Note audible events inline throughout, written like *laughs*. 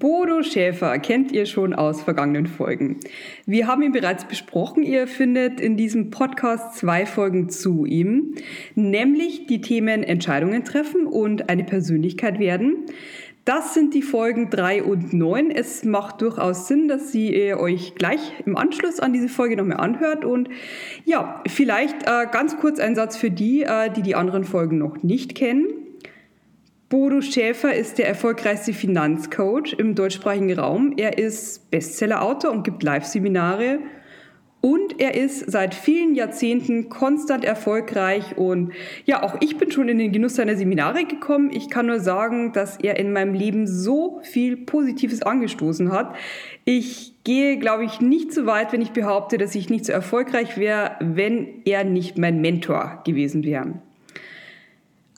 Bodo Schäfer kennt ihr schon aus vergangenen Folgen. Wir haben ihn bereits besprochen. Ihr findet in diesem Podcast zwei Folgen zu ihm, nämlich die Themen Entscheidungen treffen und eine Persönlichkeit werden. Das sind die Folgen 3 und 9. Es macht durchaus Sinn, dass ihr euch gleich im Anschluss an diese Folge nochmal anhört. Und ja, vielleicht äh, ganz kurz ein Satz für die, äh, die die anderen Folgen noch nicht kennen. Bodo Schäfer ist der erfolgreichste Finanzcoach im deutschsprachigen Raum. Er ist Bestsellerautor und gibt Live-Seminare. Und er ist seit vielen Jahrzehnten konstant erfolgreich. Und ja, auch ich bin schon in den Genuss seiner Seminare gekommen. Ich kann nur sagen, dass er in meinem Leben so viel Positives angestoßen hat. Ich gehe, glaube ich, nicht so weit, wenn ich behaupte, dass ich nicht so erfolgreich wäre, wenn er nicht mein Mentor gewesen wäre.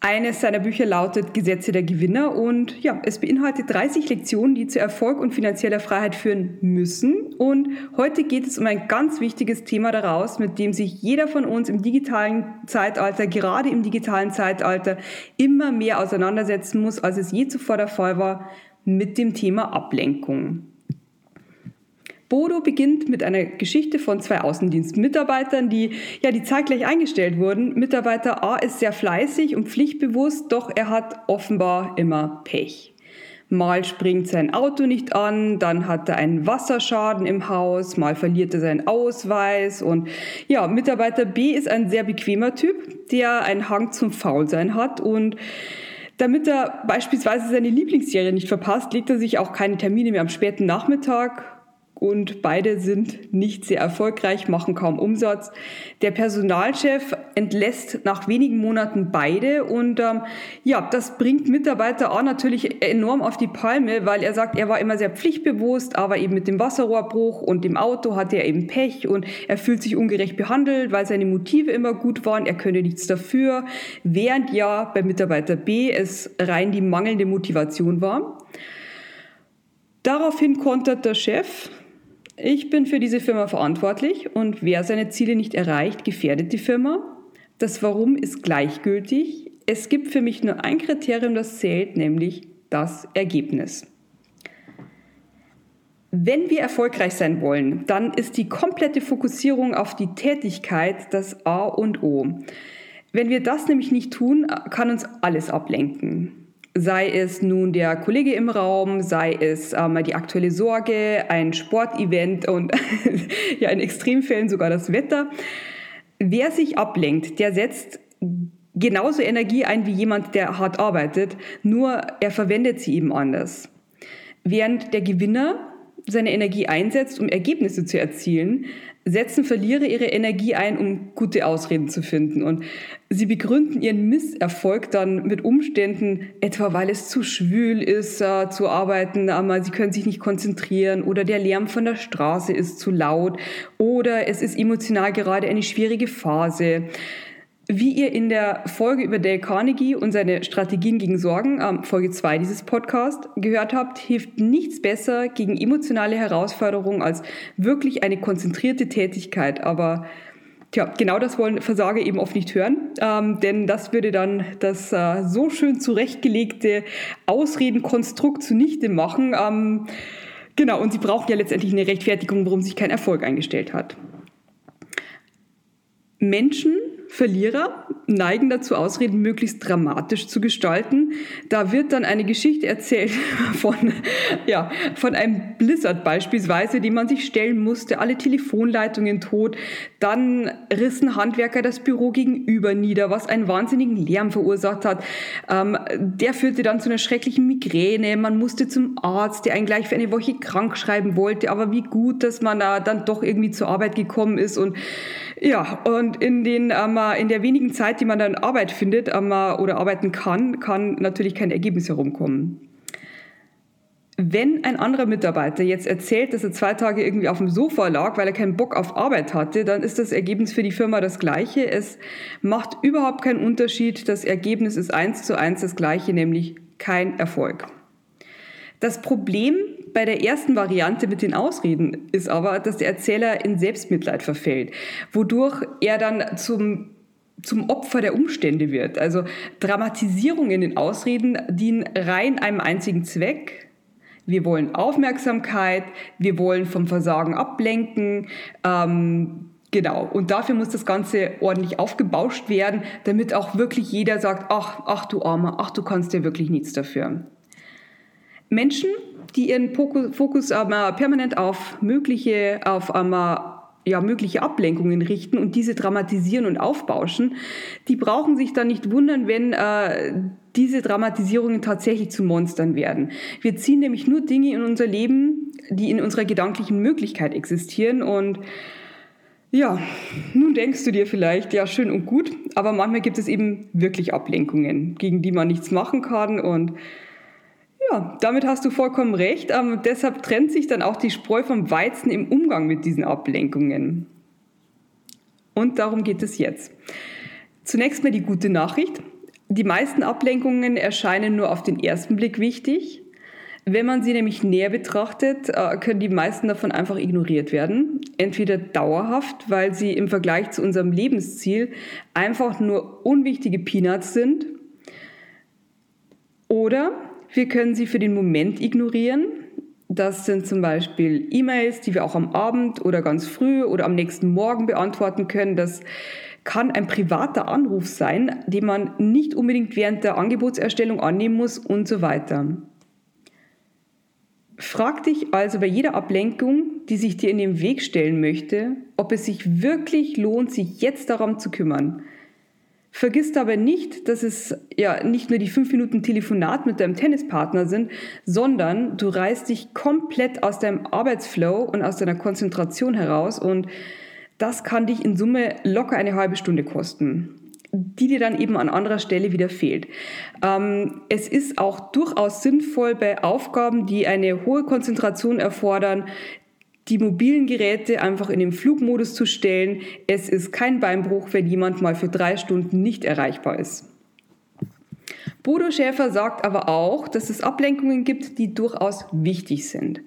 Eines seiner Bücher lautet Gesetze der Gewinner und ja, es beinhaltet 30 Lektionen, die zu Erfolg und finanzieller Freiheit führen müssen. Und heute geht es um ein ganz wichtiges Thema daraus, mit dem sich jeder von uns im digitalen Zeitalter, gerade im digitalen Zeitalter, immer mehr auseinandersetzen muss, als es je zuvor der Fall war, mit dem Thema Ablenkung. Bodo beginnt mit einer Geschichte von zwei Außendienstmitarbeitern, die ja die zeitgleich eingestellt wurden. Mitarbeiter A ist sehr fleißig und pflichtbewusst, doch er hat offenbar immer Pech. Mal springt sein Auto nicht an, dann hat er einen Wasserschaden im Haus, mal verliert er seinen Ausweis und ja, Mitarbeiter B ist ein sehr bequemer Typ, der einen Hang zum Faulsein hat und damit er beispielsweise seine Lieblingsserie nicht verpasst, legt er sich auch keine Termine mehr am späten Nachmittag und beide sind nicht sehr erfolgreich, machen kaum Umsatz. Der Personalchef entlässt nach wenigen Monaten beide und ähm, ja, das bringt Mitarbeiter A natürlich enorm auf die Palme, weil er sagt, er war immer sehr pflichtbewusst, aber eben mit dem Wasserrohrbruch und dem Auto hatte er eben Pech und er fühlt sich ungerecht behandelt, weil seine Motive immer gut waren, er könne nichts dafür, während ja bei Mitarbeiter B es rein die mangelnde Motivation war. Daraufhin kontert der Chef, ich bin für diese Firma verantwortlich und wer seine Ziele nicht erreicht, gefährdet die Firma. Das Warum ist gleichgültig. Es gibt für mich nur ein Kriterium, das zählt, nämlich das Ergebnis. Wenn wir erfolgreich sein wollen, dann ist die komplette Fokussierung auf die Tätigkeit das A und O. Wenn wir das nämlich nicht tun, kann uns alles ablenken sei es nun der Kollege im Raum, sei es ähm, die aktuelle Sorge, ein Sportevent und *laughs* ja, in Extremfällen sogar das Wetter. Wer sich ablenkt, der setzt genauso Energie ein wie jemand, der hart arbeitet, nur er verwendet sie eben anders. Während der Gewinner seine Energie einsetzt, um Ergebnisse zu erzielen, setzen Verlierer ihre Energie ein, um gute Ausreden zu finden. Und sie begründen ihren Misserfolg dann mit Umständen, etwa weil es zu schwül ist äh, zu arbeiten, aber sie können sich nicht konzentrieren oder der Lärm von der Straße ist zu laut oder es ist emotional gerade eine schwierige Phase. Wie ihr in der Folge über Dale Carnegie und seine Strategien gegen Sorgen, ähm, Folge 2 dieses Podcast, gehört habt, hilft nichts besser gegen emotionale Herausforderungen als wirklich eine konzentrierte Tätigkeit. Aber tja, genau das wollen Versager eben oft nicht hören, ähm, denn das würde dann das äh, so schön zurechtgelegte Ausredenkonstrukt zunichte machen. Ähm, genau, und sie brauchen ja letztendlich eine Rechtfertigung, warum sich kein Erfolg eingestellt hat. Menschen Verlierer neigen dazu, Ausreden möglichst dramatisch zu gestalten. Da wird dann eine Geschichte erzählt *laughs* von, ja, von einem Blizzard beispielsweise, dem man sich stellen musste, alle Telefonleitungen tot. Dann rissen Handwerker das Büro gegenüber nieder, was einen wahnsinnigen Lärm verursacht hat. Ähm, der führte dann zu einer schrecklichen Migräne. Man musste zum Arzt, der einen gleich für eine Woche krank schreiben wollte. Aber wie gut, dass man da dann doch irgendwie zur Arbeit gekommen ist und ja, und in, den, ähm, in der wenigen Zeit, die man dann Arbeit findet oder arbeiten kann, kann natürlich kein Ergebnis herumkommen. Wenn ein anderer Mitarbeiter jetzt erzählt, dass er zwei Tage irgendwie auf dem Sofa lag, weil er keinen Bock auf Arbeit hatte, dann ist das Ergebnis für die Firma das gleiche. Es macht überhaupt keinen Unterschied. Das Ergebnis ist eins zu eins das gleiche, nämlich kein Erfolg. Das Problem bei der ersten Variante mit den Ausreden ist aber, dass der Erzähler in Selbstmitleid verfällt, wodurch er dann zum zum Opfer der Umstände wird. Also Dramatisierung in den Ausreden dienen rein einem einzigen Zweck. Wir wollen Aufmerksamkeit, wir wollen vom Versagen ablenken. Ähm, genau, und dafür muss das Ganze ordentlich aufgebauscht werden, damit auch wirklich jeder sagt, ach, ach du Armer, ach du kannst ja wirklich nichts dafür. Menschen, die ihren Fokus aber permanent auf mögliche, auf einmal ja, mögliche Ablenkungen richten und diese dramatisieren und aufbauschen, die brauchen sich dann nicht wundern, wenn äh, diese Dramatisierungen tatsächlich zu Monstern werden. Wir ziehen nämlich nur Dinge in unser Leben, die in unserer gedanklichen Möglichkeit existieren und ja, nun denkst du dir vielleicht, ja, schön und gut, aber manchmal gibt es eben wirklich Ablenkungen, gegen die man nichts machen kann und ja, damit hast du vollkommen recht. Ähm, deshalb trennt sich dann auch die Spreu vom Weizen im Umgang mit diesen Ablenkungen. Und darum geht es jetzt. Zunächst mal die gute Nachricht. Die meisten Ablenkungen erscheinen nur auf den ersten Blick wichtig. Wenn man sie nämlich näher betrachtet, äh, können die meisten davon einfach ignoriert werden. Entweder dauerhaft, weil sie im Vergleich zu unserem Lebensziel einfach nur unwichtige Peanuts sind. Oder wir können sie für den Moment ignorieren. Das sind zum Beispiel E-Mails, die wir auch am Abend oder ganz früh oder am nächsten Morgen beantworten können. Das kann ein privater Anruf sein, den man nicht unbedingt während der Angebotserstellung annehmen muss und so weiter. Frag dich also bei jeder Ablenkung, die sich dir in den Weg stellen möchte, ob es sich wirklich lohnt, sich jetzt darum zu kümmern. Vergiss dabei nicht, dass es ja nicht nur die fünf Minuten Telefonat mit deinem Tennispartner sind, sondern du reißt dich komplett aus deinem Arbeitsflow und aus deiner Konzentration heraus und das kann dich in Summe locker eine halbe Stunde kosten die dir dann eben an anderer Stelle wieder fehlt. Ähm, es ist auch durchaus sinnvoll bei Aufgaben, die eine hohe Konzentration erfordern, die mobilen Geräte einfach in den Flugmodus zu stellen. Es ist kein Beinbruch, wenn jemand mal für drei Stunden nicht erreichbar ist. Bodo Schäfer sagt aber auch, dass es Ablenkungen gibt, die durchaus wichtig sind.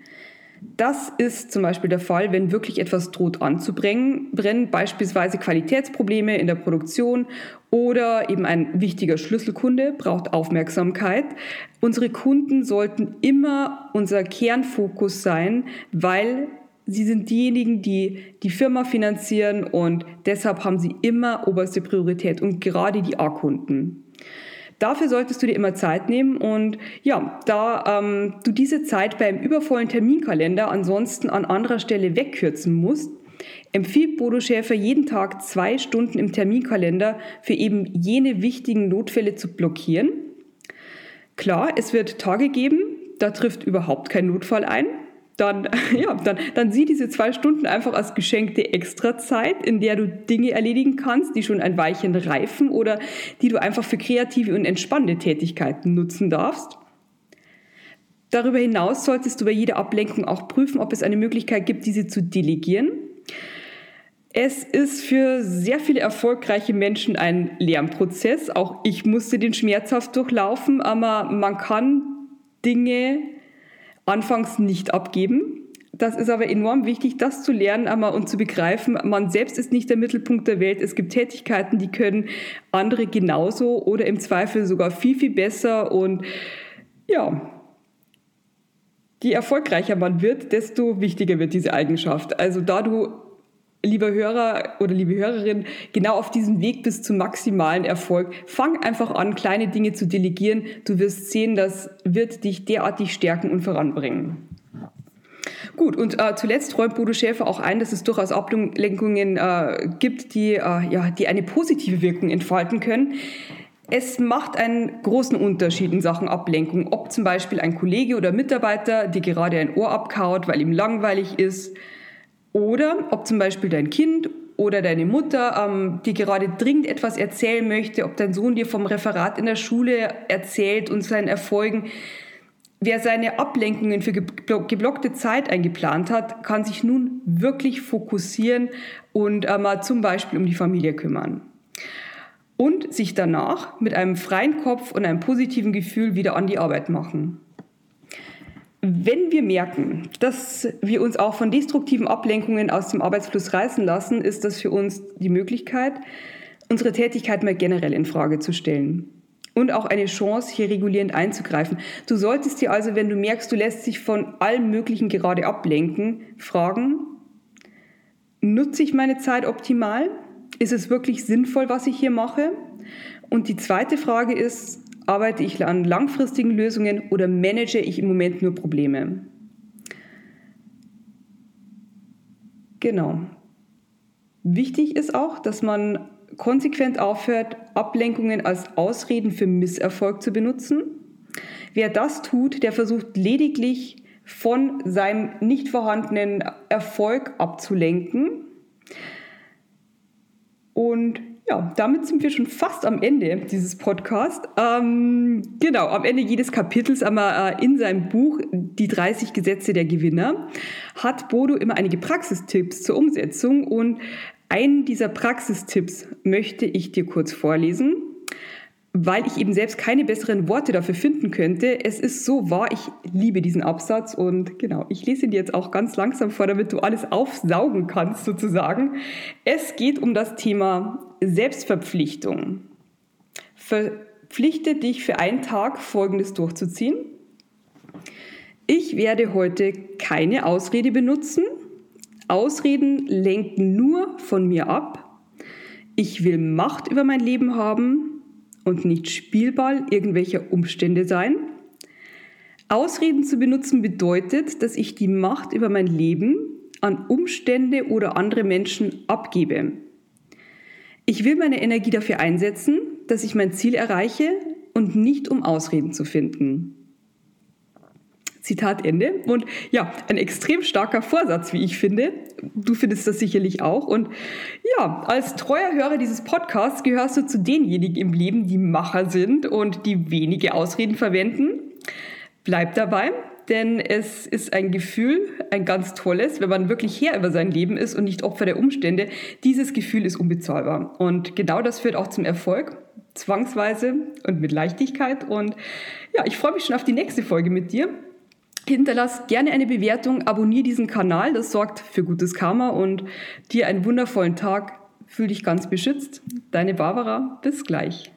Das ist zum Beispiel der Fall, wenn wirklich etwas droht anzubrennen, beispielsweise Qualitätsprobleme in der Produktion oder eben ein wichtiger Schlüsselkunde braucht Aufmerksamkeit. Unsere Kunden sollten immer unser Kernfokus sein, weil Sie sind diejenigen, die die Firma finanzieren und deshalb haben sie immer oberste Priorität und gerade die A-Kunden. Dafür solltest du dir immer Zeit nehmen und ja, da ähm, du diese Zeit beim übervollen Terminkalender ansonsten an anderer Stelle wegkürzen musst, empfiehlt Bodo Schäfer jeden Tag zwei Stunden im Terminkalender für eben jene wichtigen Notfälle zu blockieren. Klar, es wird Tage geben, da trifft überhaupt kein Notfall ein dann, *laughs* ja, dann, dann sieh diese zwei Stunden einfach als geschenkte Extrazeit, in der du Dinge erledigen kannst, die schon ein Weilchen reifen oder die du einfach für kreative und entspannende Tätigkeiten nutzen darfst. Darüber hinaus solltest du bei jeder Ablenkung auch prüfen, ob es eine Möglichkeit gibt, diese zu delegieren. Es ist für sehr viele erfolgreiche Menschen ein Lernprozess. Auch ich musste den schmerzhaft durchlaufen, aber man kann Dinge anfangs nicht abgeben. Das ist aber enorm wichtig, das zu lernen und zu begreifen. Man selbst ist nicht der Mittelpunkt der Welt. Es gibt Tätigkeiten, die können andere genauso oder im Zweifel sogar viel, viel besser. Und ja, je erfolgreicher man wird, desto wichtiger wird diese Eigenschaft. Also da du lieber Hörer oder liebe Hörerin, genau auf diesem Weg bis zum maximalen Erfolg. Fang einfach an, kleine Dinge zu delegieren. Du wirst sehen, das wird dich derartig stärken und voranbringen. Gut, und äh, zuletzt räumt Bodo Schäfer auch ein, dass es durchaus Ablenkungen äh, gibt, die, äh, ja, die eine positive Wirkung entfalten können. Es macht einen großen Unterschied in Sachen Ablenkung, ob zum Beispiel ein Kollege oder Mitarbeiter dir gerade ein Ohr abkaut, weil ihm langweilig ist, oder ob zum Beispiel dein Kind oder deine Mutter ähm, dir gerade dringend etwas erzählen möchte, ob dein Sohn dir vom Referat in der Schule erzählt und seinen Erfolgen. Wer seine Ablenkungen für geblockte Zeit eingeplant hat, kann sich nun wirklich fokussieren und äh, mal zum Beispiel um die Familie kümmern. Und sich danach mit einem freien Kopf und einem positiven Gefühl wieder an die Arbeit machen. Wenn wir merken, dass wir uns auch von destruktiven Ablenkungen aus dem Arbeitsfluss reißen lassen, ist das für uns die Möglichkeit, unsere Tätigkeit mal generell in Frage zu stellen. Und auch eine Chance, hier regulierend einzugreifen. Du solltest dir also, wenn du merkst, du lässt dich von allem Möglichen gerade ablenken, fragen, nutze ich meine Zeit optimal? Ist es wirklich sinnvoll, was ich hier mache? Und die zweite Frage ist, Arbeite ich an langfristigen Lösungen oder manage ich im Moment nur Probleme? Genau. Wichtig ist auch, dass man konsequent aufhört, Ablenkungen als Ausreden für Misserfolg zu benutzen. Wer das tut, der versucht lediglich von seinem nicht vorhandenen Erfolg abzulenken. Und ja, damit sind wir schon fast am Ende dieses Podcasts. Ähm, genau, am Ende jedes Kapitels, aber äh, in seinem Buch Die 30 Gesetze der Gewinner hat Bodo immer einige Praxistipps zur Umsetzung und einen dieser Praxistipps möchte ich dir kurz vorlesen weil ich eben selbst keine besseren Worte dafür finden könnte. Es ist so wahr, ich liebe diesen Absatz und genau, ich lese ihn dir jetzt auch ganz langsam vor, damit du alles aufsaugen kannst sozusagen. Es geht um das Thema Selbstverpflichtung. Verpflichte dich für einen Tag Folgendes durchzuziehen. Ich werde heute keine Ausrede benutzen. Ausreden lenken nur von mir ab. Ich will Macht über mein Leben haben und nicht Spielball irgendwelcher Umstände sein. Ausreden zu benutzen bedeutet, dass ich die Macht über mein Leben an Umstände oder andere Menschen abgebe. Ich will meine Energie dafür einsetzen, dass ich mein Ziel erreiche und nicht um Ausreden zu finden. Zitat Ende. Und ja, ein extrem starker Vorsatz, wie ich finde. Du findest das sicherlich auch. Und ja, als treuer Hörer dieses Podcasts gehörst du zu denjenigen im Leben, die Macher sind und die wenige Ausreden verwenden. Bleib dabei, denn es ist ein Gefühl, ein ganz tolles, wenn man wirklich Herr über sein Leben ist und nicht Opfer der Umstände. Dieses Gefühl ist unbezahlbar. Und genau das führt auch zum Erfolg, zwangsweise und mit Leichtigkeit. Und ja, ich freue mich schon auf die nächste Folge mit dir. Hinterlass gerne eine Bewertung, abonniere diesen Kanal, das sorgt für gutes Karma und dir einen wundervollen Tag. Fühl dich ganz beschützt. Deine Barbara, bis gleich.